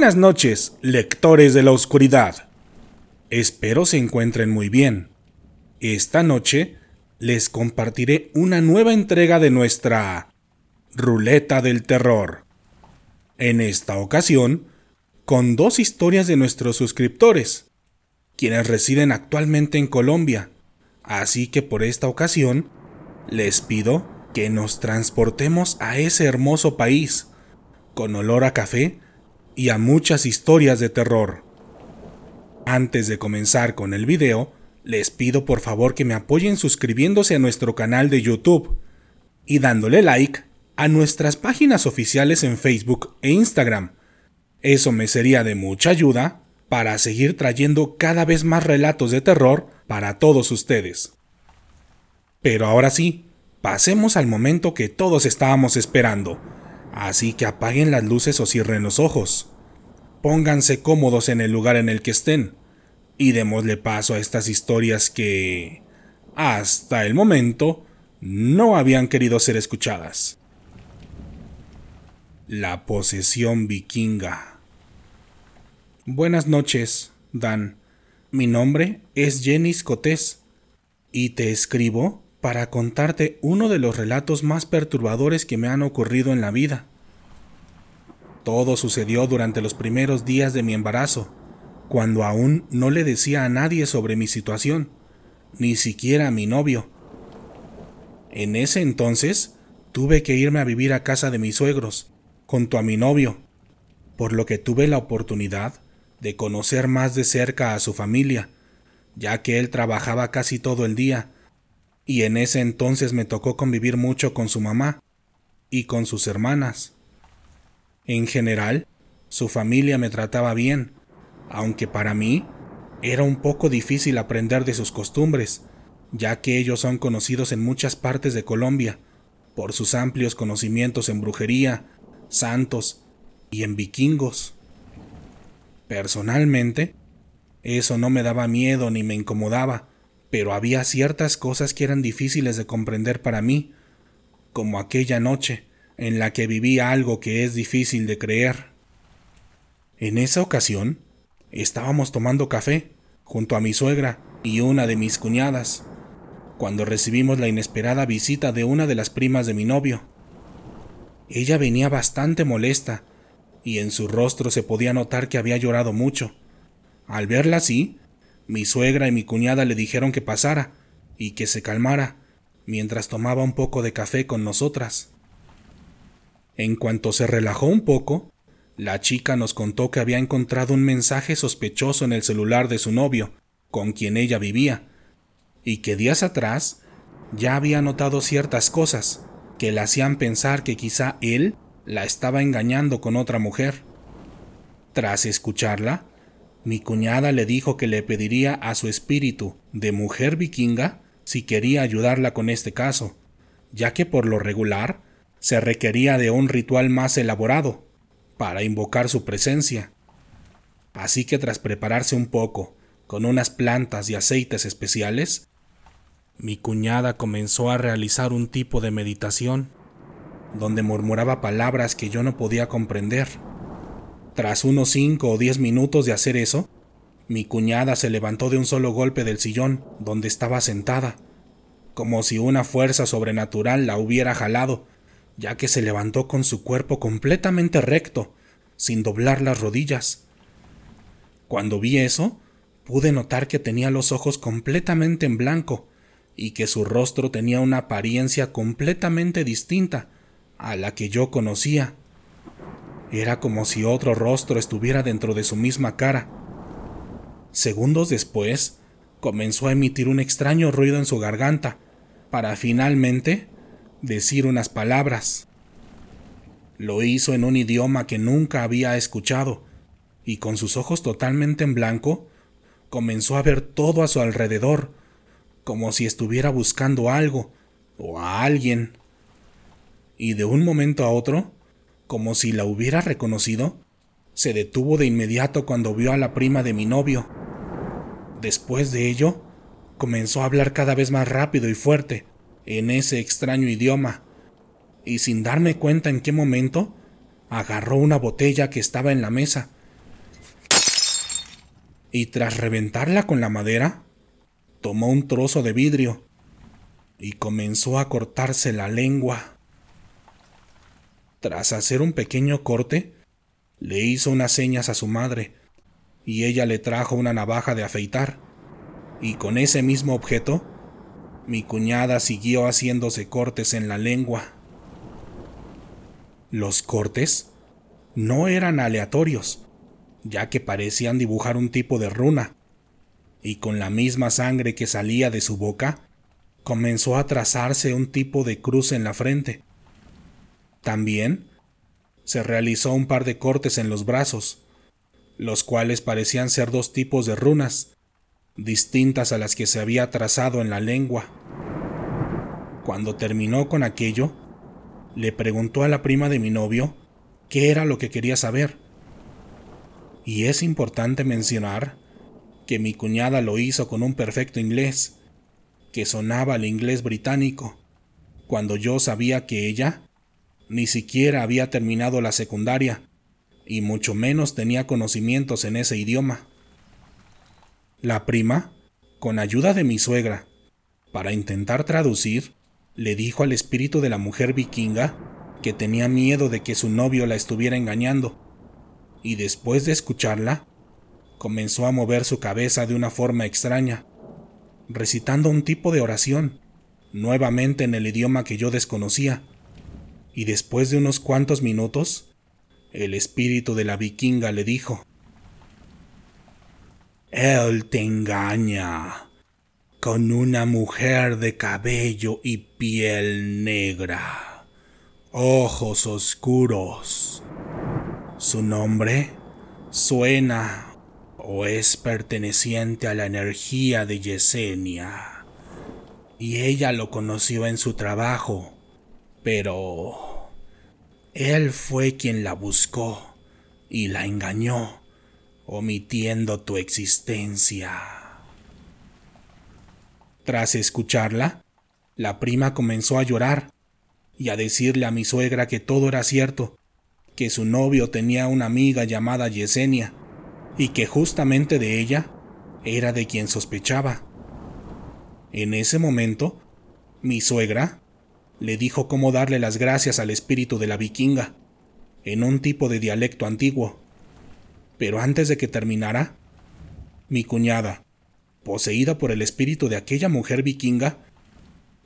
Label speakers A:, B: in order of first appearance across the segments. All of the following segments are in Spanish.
A: Buenas noches, lectores de la oscuridad. Espero se encuentren muy bien. Esta noche les compartiré una nueva entrega de nuestra Ruleta del Terror. En esta ocasión, con dos historias de nuestros suscriptores, quienes residen actualmente en Colombia. Así que por esta ocasión, les pido que nos transportemos a ese hermoso país, con olor a café y a muchas historias de terror. Antes de comenzar con el video, les pido por favor que me apoyen suscribiéndose a nuestro canal de YouTube y dándole like a nuestras páginas oficiales en Facebook e Instagram. Eso me sería de mucha ayuda para seguir trayendo cada vez más relatos de terror para todos ustedes. Pero ahora sí, pasemos al momento que todos estábamos esperando. Así que apaguen las luces o cierren los ojos. Pónganse cómodos en el lugar en el que estén y démosle paso a estas historias que, hasta el momento, no habían querido ser escuchadas. La posesión vikinga. Buenas noches, Dan. Mi nombre es Jenny Cotés y te escribo para contarte uno de los relatos más perturbadores que me han ocurrido en la vida. Todo sucedió durante los primeros días de mi embarazo cuando aún no le decía a nadie sobre mi situación, ni siquiera a mi novio. En ese entonces tuve que irme a vivir a casa de mis suegros, junto a mi novio, por lo que tuve la oportunidad de conocer más de cerca a su familia, ya que él trabajaba casi todo el día, y en ese entonces me tocó convivir mucho con su mamá y con sus hermanas. En general, su familia me trataba bien, aunque para mí era un poco difícil aprender de sus costumbres, ya que ellos son conocidos en muchas partes de Colombia por sus amplios conocimientos en brujería, santos y en vikingos. Personalmente, eso no me daba miedo ni me incomodaba, pero había ciertas cosas que eran difíciles de comprender para mí, como aquella noche en la que viví algo que es difícil de creer. En esa ocasión, Estábamos tomando café junto a mi suegra y una de mis cuñadas, cuando recibimos la inesperada visita de una de las primas de mi novio. Ella venía bastante molesta, y en su rostro se podía notar que había llorado mucho. Al verla así, mi suegra y mi cuñada le dijeron que pasara y que se calmara mientras tomaba un poco de café con nosotras. En cuanto se relajó un poco, la chica nos contó que había encontrado un mensaje sospechoso en el celular de su novio, con quien ella vivía, y que días atrás ya había notado ciertas cosas que le hacían pensar que quizá él la estaba engañando con otra mujer. Tras escucharla, mi cuñada le dijo que le pediría a su espíritu de mujer vikinga si quería ayudarla con este caso, ya que por lo regular se requería de un ritual más elaborado para invocar su presencia. Así que tras prepararse un poco con unas plantas y aceites especiales, mi cuñada comenzó a realizar un tipo de meditación, donde murmuraba palabras que yo no podía comprender. Tras unos cinco o diez minutos de hacer eso, mi cuñada se levantó de un solo golpe del sillón donde estaba sentada, como si una fuerza sobrenatural la hubiera jalado ya que se levantó con su cuerpo completamente recto, sin doblar las rodillas. Cuando vi eso, pude notar que tenía los ojos completamente en blanco y que su rostro tenía una apariencia completamente distinta a la que yo conocía. Era como si otro rostro estuviera dentro de su misma cara. Segundos después, comenzó a emitir un extraño ruido en su garganta, para finalmente decir unas palabras. Lo hizo en un idioma que nunca había escuchado, y con sus ojos totalmente en blanco, comenzó a ver todo a su alrededor, como si estuviera buscando algo o a alguien. Y de un momento a otro, como si la hubiera reconocido, se detuvo de inmediato cuando vio a la prima de mi novio. Después de ello, comenzó a hablar cada vez más rápido y fuerte, en ese extraño idioma, y sin darme cuenta en qué momento, agarró una botella que estaba en la mesa y tras reventarla con la madera, tomó un trozo de vidrio y comenzó a cortarse la lengua. Tras hacer un pequeño corte, le hizo unas señas a su madre y ella le trajo una navaja de afeitar, y con ese mismo objeto, mi cuñada siguió haciéndose cortes en la lengua. Los cortes no eran aleatorios, ya que parecían dibujar un tipo de runa, y con la misma sangre que salía de su boca, comenzó a trazarse un tipo de cruz en la frente. También se realizó un par de cortes en los brazos, los cuales parecían ser dos tipos de runas, distintas a las que se había trazado en la lengua. Cuando terminó con aquello, le preguntó a la prima de mi novio qué era lo que quería saber. Y es importante mencionar que mi cuñada lo hizo con un perfecto inglés, que sonaba al inglés británico, cuando yo sabía que ella ni siquiera había terminado la secundaria y mucho menos tenía conocimientos en ese idioma. La prima, con ayuda de mi suegra, para intentar traducir, le dijo al espíritu de la mujer vikinga que tenía miedo de que su novio la estuviera engañando, y después de escucharla, comenzó a mover su cabeza de una forma extraña, recitando un tipo de oración, nuevamente en el idioma que yo desconocía, y después de unos cuantos minutos, el espíritu de la vikinga le dijo, Él te engaña con una mujer de cabello y piel negra, ojos oscuros. Su nombre suena o es perteneciente a la energía de Yesenia, y ella lo conoció en su trabajo, pero él fue quien la buscó y la engañó, omitiendo tu existencia. Tras escucharla, la prima comenzó a llorar y a decirle a mi suegra que todo era cierto, que su novio tenía una amiga llamada Yesenia y que justamente de ella era de quien sospechaba. En ese momento, mi suegra le dijo cómo darle las gracias al espíritu de la vikinga, en un tipo de dialecto antiguo. Pero antes de que terminara, mi cuñada, poseída por el espíritu de aquella mujer vikinga,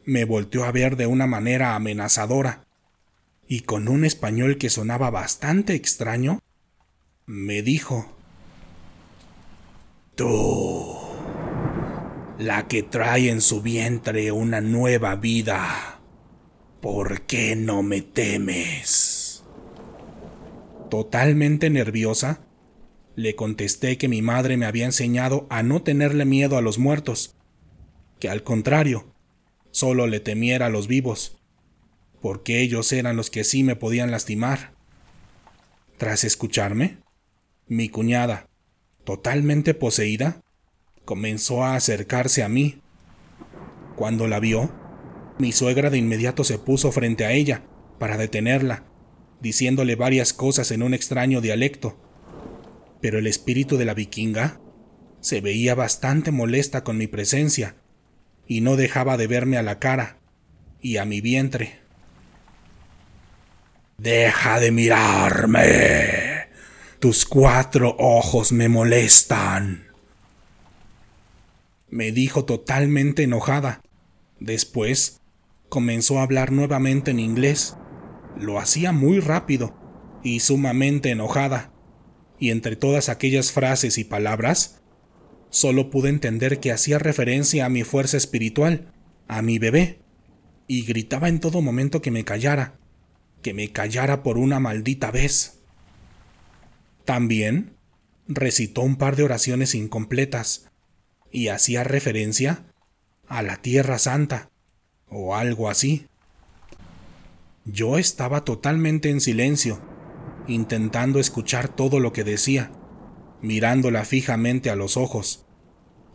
A: me volteó a ver de una manera amenazadora, y con un español que sonaba bastante extraño, me dijo, Tú, la que trae en su vientre una nueva vida ¿Por qué no me temes? Totalmente nerviosa, le contesté que mi madre me había enseñado a no tenerle miedo a los muertos, que al contrario, solo le temiera a los vivos, porque ellos eran los que sí me podían lastimar. Tras escucharme, mi cuñada, totalmente poseída, comenzó a acercarse a mí. Cuando la vio, mi suegra de inmediato se puso frente a ella para detenerla, diciéndole varias cosas en un extraño dialecto. Pero el espíritu de la vikinga se veía bastante molesta con mi presencia y no dejaba de verme a la cara y a mi vientre. Deja de mirarme. Tus cuatro ojos me molestan. Me dijo totalmente enojada. Después comenzó a hablar nuevamente en inglés. Lo hacía muy rápido y sumamente enojada, y entre todas aquellas frases y palabras, solo pude entender que hacía referencia a mi fuerza espiritual, a mi bebé, y gritaba en todo momento que me callara, que me callara por una maldita vez. También recitó un par de oraciones incompletas y hacía referencia a la Tierra Santa, o algo así. Yo estaba totalmente en silencio, intentando escuchar todo lo que decía, mirándola fijamente a los ojos,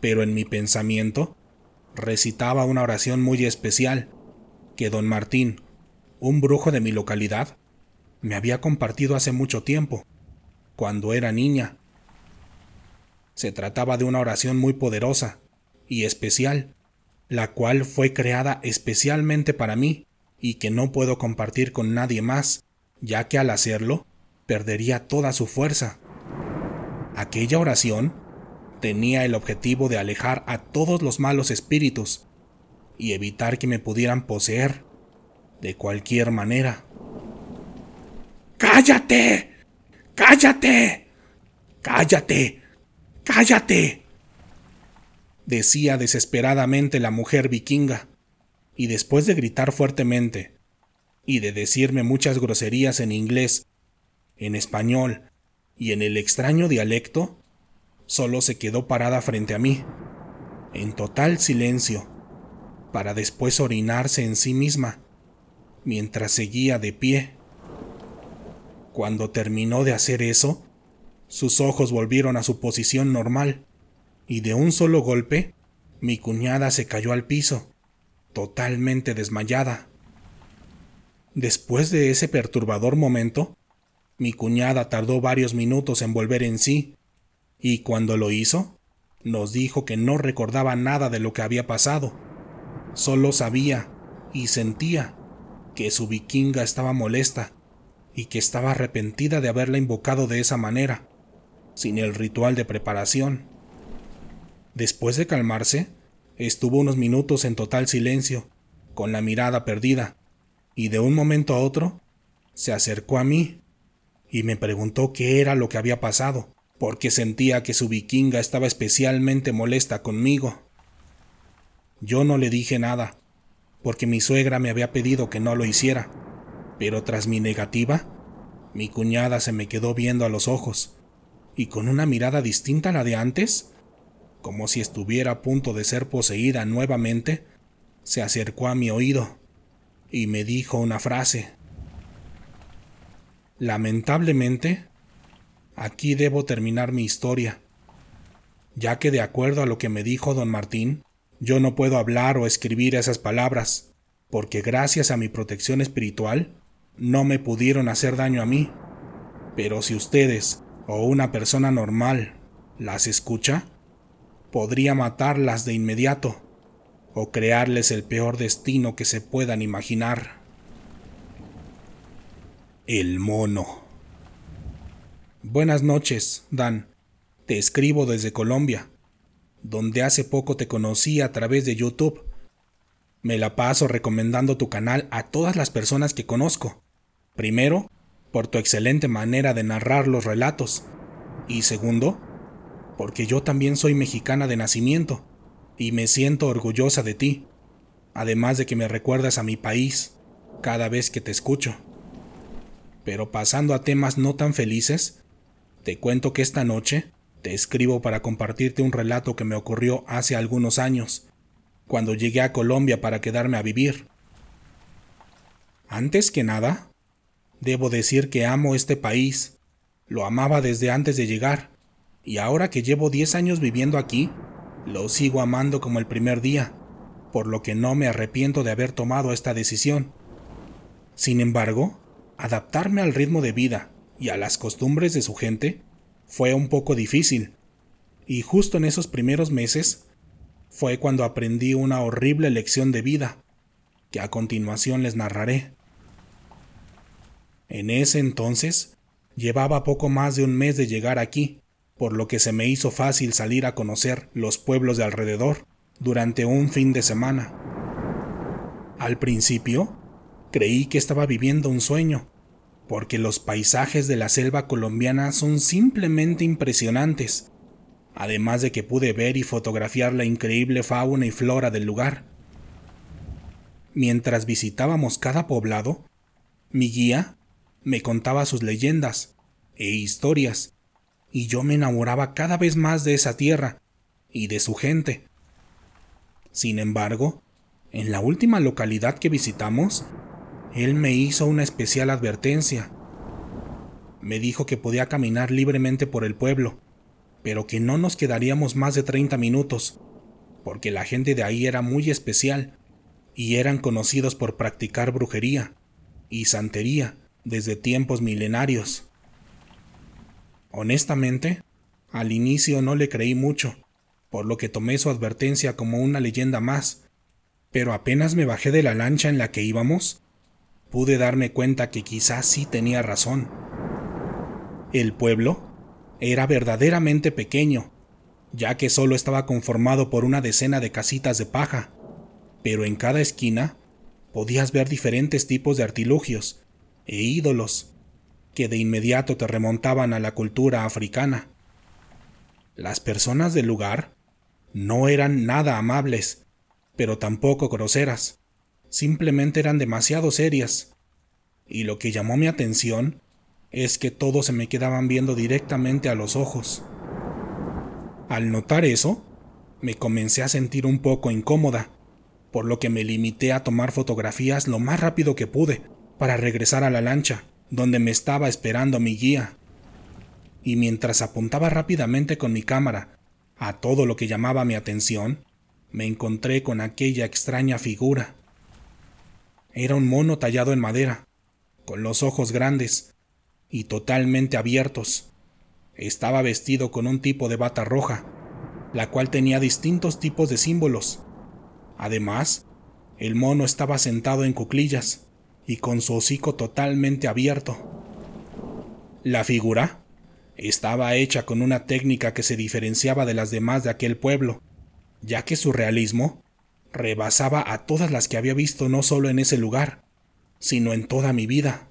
A: pero en mi pensamiento recitaba una oración muy especial que don Martín, un brujo de mi localidad, me había compartido hace mucho tiempo, cuando era niña. Se trataba de una oración muy poderosa y especial, la cual fue creada especialmente para mí y que no puedo compartir con nadie más, ya que al hacerlo perdería toda su fuerza. Aquella oración tenía el objetivo de alejar a todos los malos espíritus y evitar que me pudieran poseer de cualquier manera. ¡Cállate! ¡Cállate! ¡Cállate! ¡Cállate! decía desesperadamente la mujer vikinga, y después de gritar fuertemente y de decirme muchas groserías en inglés, en español y en el extraño dialecto, solo se quedó parada frente a mí, en total silencio, para después orinarse en sí misma, mientras seguía de pie. Cuando terminó de hacer eso, sus ojos volvieron a su posición normal, y de un solo golpe, mi cuñada se cayó al piso, totalmente desmayada. Después de ese perturbador momento, mi cuñada tardó varios minutos en volver en sí, y cuando lo hizo, nos dijo que no recordaba nada de lo que había pasado. Solo sabía y sentía que su vikinga estaba molesta y que estaba arrepentida de haberla invocado de esa manera, sin el ritual de preparación. Después de calmarse, estuvo unos minutos en total silencio, con la mirada perdida, y de un momento a otro se acercó a mí y me preguntó qué era lo que había pasado, porque sentía que su vikinga estaba especialmente molesta conmigo. Yo no le dije nada, porque mi suegra me había pedido que no lo hiciera, pero tras mi negativa, mi cuñada se me quedó viendo a los ojos, y con una mirada distinta a la de antes, como si estuviera a punto de ser poseída nuevamente, se acercó a mi oído y me dijo una frase. Lamentablemente, aquí debo terminar mi historia, ya que de acuerdo a lo que me dijo don Martín, yo no puedo hablar o escribir esas palabras, porque gracias a mi protección espiritual, no me pudieron hacer daño a mí. Pero si ustedes o una persona normal las escucha, podría matarlas de inmediato o crearles el peor destino que se puedan imaginar. El mono. Buenas noches, Dan. Te escribo desde Colombia, donde hace poco te conocí a través de YouTube. Me la paso recomendando tu canal a todas las personas que conozco. Primero, por tu excelente manera de narrar los relatos. Y segundo, porque yo también soy mexicana de nacimiento y me siento orgullosa de ti, además de que me recuerdas a mi país cada vez que te escucho. Pero pasando a temas no tan felices, te cuento que esta noche te escribo para compartirte un relato que me ocurrió hace algunos años, cuando llegué a Colombia para quedarme a vivir. Antes que nada, debo decir que amo este país, lo amaba desde antes de llegar, y ahora que llevo 10 años viviendo aquí, lo sigo amando como el primer día, por lo que no me arrepiento de haber tomado esta decisión. Sin embargo, Adaptarme al ritmo de vida y a las costumbres de su gente fue un poco difícil, y justo en esos primeros meses fue cuando aprendí una horrible lección de vida, que a continuación les narraré. En ese entonces llevaba poco más de un mes de llegar aquí, por lo que se me hizo fácil salir a conocer los pueblos de alrededor durante un fin de semana. Al principio, creí que estaba viviendo un sueño, porque los paisajes de la selva colombiana son simplemente impresionantes, además de que pude ver y fotografiar la increíble fauna y flora del lugar. Mientras visitábamos cada poblado, mi guía me contaba sus leyendas e historias, y yo me enamoraba cada vez más de esa tierra y de su gente. Sin embargo, en la última localidad que visitamos, él me hizo una especial advertencia. Me dijo que podía caminar libremente por el pueblo, pero que no nos quedaríamos más de 30 minutos, porque la gente de ahí era muy especial y eran conocidos por practicar brujería y santería desde tiempos milenarios. Honestamente, Al inicio no le creí mucho, por lo que tomé su advertencia como una leyenda más, pero apenas me bajé de la lancha en la que íbamos, pude darme cuenta que quizás sí tenía razón. El pueblo era verdaderamente pequeño, ya que solo estaba conformado por una decena de casitas de paja, pero en cada esquina podías ver diferentes tipos de artilugios e ídolos que de inmediato te remontaban a la cultura africana. Las personas del lugar no eran nada amables, pero tampoco groseras, simplemente eran demasiado serias. Y lo que llamó mi atención es que todos se me quedaban viendo directamente a los ojos. Al notar eso, me comencé a sentir un poco incómoda, por lo que me limité a tomar fotografías lo más rápido que pude para regresar a la lancha, donde me estaba esperando mi guía. Y mientras apuntaba rápidamente con mi cámara a todo lo que llamaba mi atención, me encontré con aquella extraña figura. Era un mono tallado en madera, con los ojos grandes y totalmente abiertos. Estaba vestido con un tipo de bata roja, la cual tenía distintos tipos de símbolos. Además, el mono estaba sentado en cuclillas y con su hocico totalmente abierto. La figura estaba hecha con una técnica que se diferenciaba de las demás de aquel pueblo, ya que su realismo rebasaba a todas las que había visto no solo en ese lugar, sino en toda mi vida.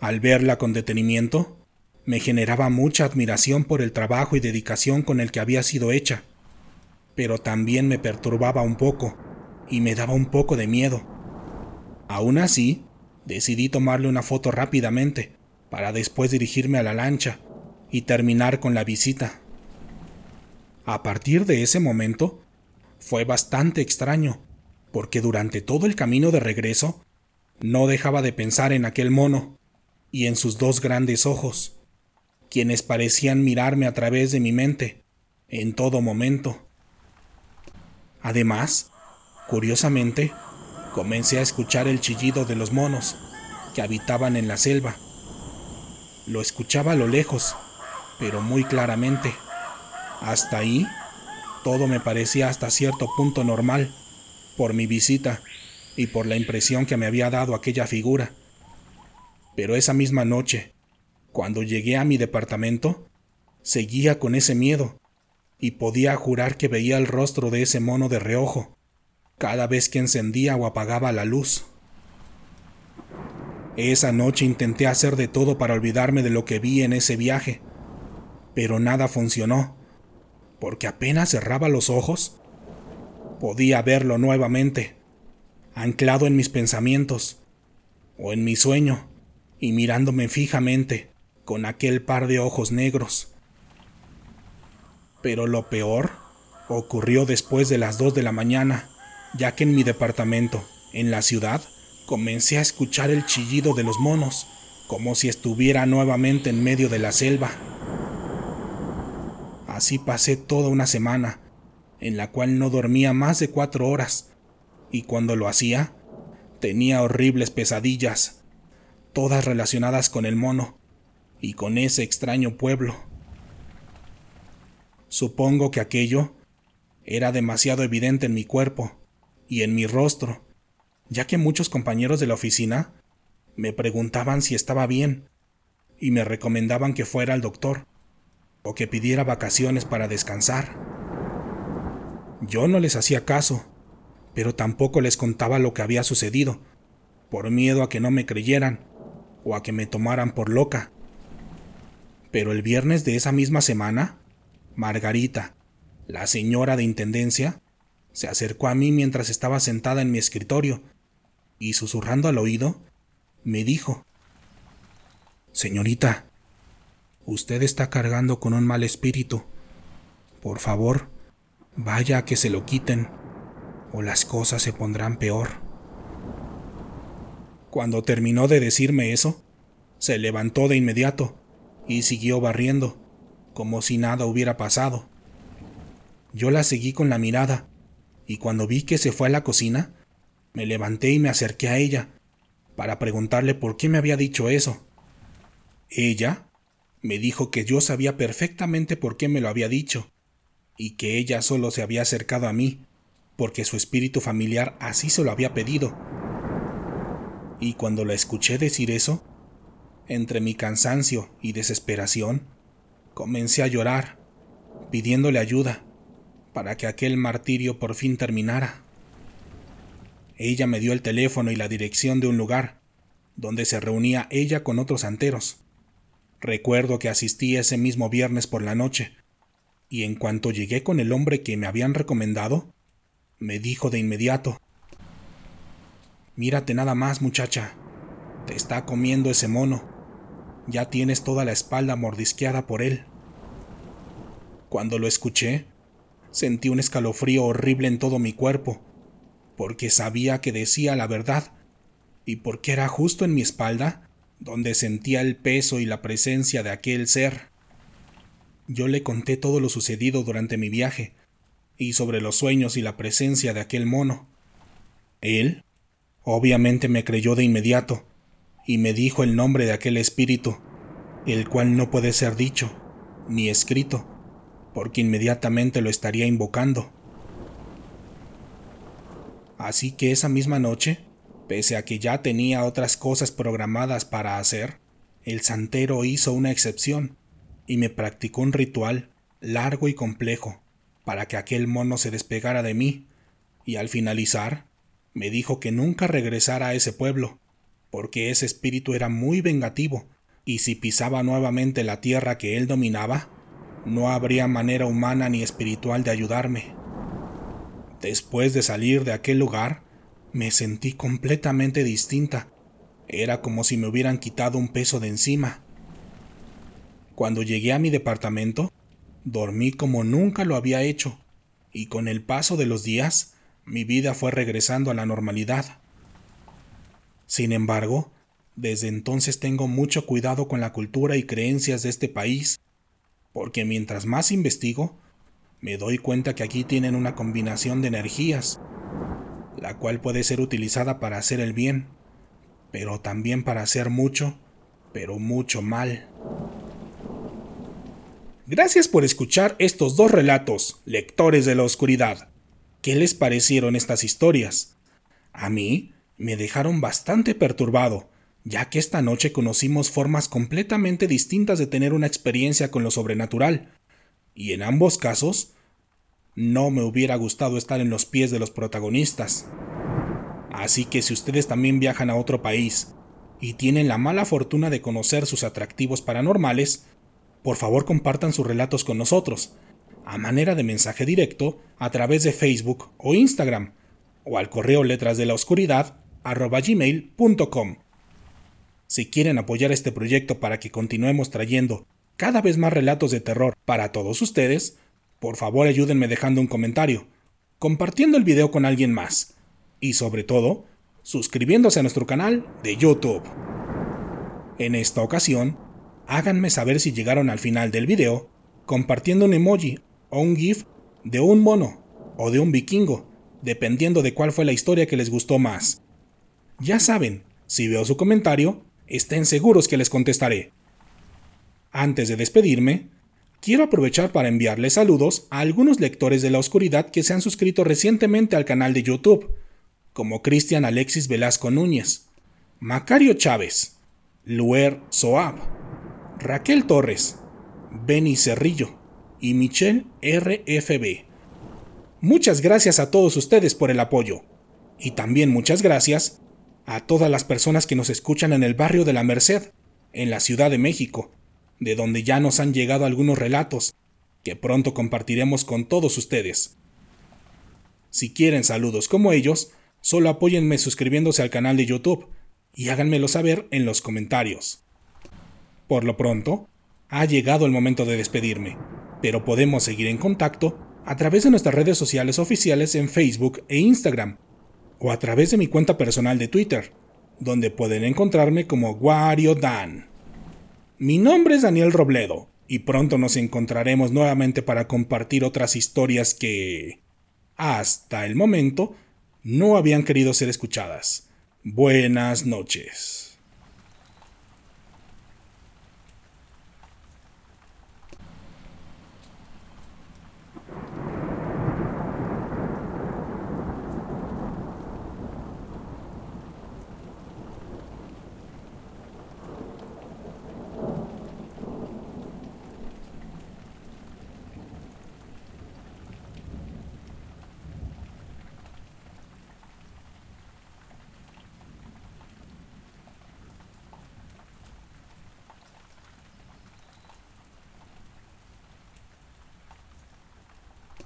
A: Al verla con detenimiento, me generaba mucha admiración por el trabajo y dedicación con el que había sido hecha, pero también me perturbaba un poco y me daba un poco de miedo. Aún así, decidí tomarle una foto rápidamente para después dirigirme a la lancha y terminar con la visita. A partir de ese momento, fue bastante extraño, porque durante todo el camino de regreso no dejaba de pensar en aquel mono y en sus dos grandes ojos, quienes parecían mirarme a través de mi mente en todo momento. Además, curiosamente, comencé a escuchar el chillido de los monos que habitaban en la selva. Lo escuchaba a lo lejos, pero muy claramente. Hasta ahí, todo me parecía hasta cierto punto normal, por mi visita y por la impresión que me había dado aquella figura. Pero esa misma noche, cuando llegué a mi departamento, seguía con ese miedo, y podía jurar que veía el rostro de ese mono de reojo, cada vez que encendía o apagaba la luz. Esa noche intenté hacer de todo para olvidarme de lo que vi en ese viaje, pero nada funcionó, porque apenas cerraba los ojos, podía verlo nuevamente, anclado en mis pensamientos, o en mi sueño, y mirándome fijamente con aquel par de ojos negros. Pero lo peor ocurrió después de las dos de la mañana, ya que en mi departamento, en la ciudad, comencé a escuchar el chillido de los monos, como si estuviera nuevamente en medio de la selva. Así pasé toda una semana, en la cual no dormía más de cuatro horas, y cuando lo hacía, tenía horribles pesadillas, todas relacionadas con el mono y con ese extraño pueblo. Supongo que aquello era demasiado evidente en mi cuerpo y en mi rostro, ya que muchos compañeros de la oficina me preguntaban si estaba bien y me recomendaban que fuera al doctor o que pidiera vacaciones para descansar. Yo no les hacía caso, pero tampoco les contaba lo que había sucedido, por miedo a que no me creyeran o a que me tomaran por loca. Pero el viernes de esa misma semana, Margarita, la señora de Intendencia, se acercó a mí mientras estaba sentada en mi escritorio y susurrando al oído, me dijo, Señorita, Usted está cargando con un mal espíritu. Por favor, vaya a que se lo quiten, o las cosas se pondrán peor. Cuando terminó de decirme eso, se levantó de inmediato y siguió barriendo, como si nada hubiera pasado. Yo la seguí con la mirada, y cuando vi que se fue a la cocina, me levanté y me acerqué a ella, para preguntarle por qué me había dicho eso. Ella me dijo que yo sabía perfectamente por qué me lo había dicho, y que ella solo se había acercado a mí, porque su espíritu familiar así se lo había pedido. Y cuando la escuché decir eso, entre mi cansancio y desesperación, comencé a llorar, pidiéndole ayuda para que aquel martirio por fin terminara. Ella me dio el teléfono y la dirección de un lugar donde se reunía ella con otros santeros. Recuerdo que asistí ese mismo viernes por la noche, y en cuanto llegué con el hombre que me habían recomendado, me dijo de inmediato, Mírate nada más, muchacha, te está comiendo ese mono, ya tienes toda la espalda mordisqueada por él. Cuando lo escuché, sentí un escalofrío horrible en todo mi cuerpo, porque sabía que decía la verdad y porque era justo en mi espalda donde sentía el peso y la presencia de aquel ser. Yo le conté todo lo sucedido durante mi viaje, y sobre los sueños y la presencia de aquel mono. Él, obviamente, me creyó de inmediato, y me dijo el nombre de aquel espíritu, el cual no puede ser dicho, ni escrito, porque inmediatamente lo estaría invocando. Así que esa misma noche Pese a que ya tenía otras cosas programadas para hacer, el santero hizo una excepción y me practicó un ritual largo y complejo para que aquel mono se despegara de mí, y al finalizar me dijo que nunca regresara a ese pueblo, porque ese espíritu era muy vengativo, y si pisaba nuevamente la tierra que él dominaba, no habría manera humana ni espiritual de ayudarme. Después de salir de aquel lugar, me sentí completamente distinta. Era como si me hubieran quitado un peso de encima. Cuando llegué a mi departamento, dormí como nunca lo había hecho, y con el paso de los días, mi vida fue regresando a la normalidad. Sin embargo, desde entonces tengo mucho cuidado con la cultura y creencias de este país, porque mientras más investigo, me doy cuenta que aquí tienen una combinación de energías la cual puede ser utilizada para hacer el bien, pero también para hacer mucho, pero mucho mal. Gracias por escuchar estos dos relatos, lectores de la oscuridad. ¿Qué les parecieron estas historias? A mí me dejaron bastante perturbado, ya que esta noche conocimos formas completamente distintas de tener una experiencia con lo sobrenatural, y en ambos casos no me hubiera gustado estar en los pies de los protagonistas. Así que si ustedes también viajan a otro país y tienen la mala fortuna de conocer sus atractivos paranormales, por favor compartan sus relatos con nosotros, a manera de mensaje directo a través de Facebook o Instagram, o al correo letras de la oscuridad gmail.com. Si quieren apoyar este proyecto para que continuemos trayendo cada vez más relatos de terror para todos ustedes, por favor ayúdenme dejando un comentario, compartiendo el video con alguien más y sobre todo, suscribiéndose a nuestro canal de YouTube. En esta ocasión, háganme saber si llegaron al final del video compartiendo un emoji o un GIF de un mono o de un vikingo, dependiendo de cuál fue la historia que les gustó más. Ya saben, si veo su comentario, estén seguros que les contestaré. Antes de despedirme, quiero aprovechar para enviarles saludos a algunos lectores de la oscuridad que se han suscrito recientemente al canal de YouTube, como Cristian Alexis Velasco Núñez, Macario Chávez, Luer Soab, Raquel Torres, Benny Cerrillo y Michelle RFB. Muchas gracias a todos ustedes por el apoyo. Y también muchas gracias a todas las personas que nos escuchan en el barrio de la Merced, en la Ciudad de México, de donde ya nos han llegado algunos relatos que pronto compartiremos con todos ustedes. Si quieren saludos como ellos, solo apóyenme suscribiéndose al canal de YouTube y háganmelo saber en los comentarios. Por lo pronto, ha llegado el momento de despedirme, pero podemos seguir en contacto a través de nuestras redes sociales oficiales en Facebook e Instagram, o a través de mi cuenta personal de Twitter, donde pueden encontrarme como Wario Dan. Mi nombre es Daniel Robledo y pronto nos encontraremos nuevamente para compartir otras historias que, hasta el momento, no habían querido ser escuchadas. Buenas noches.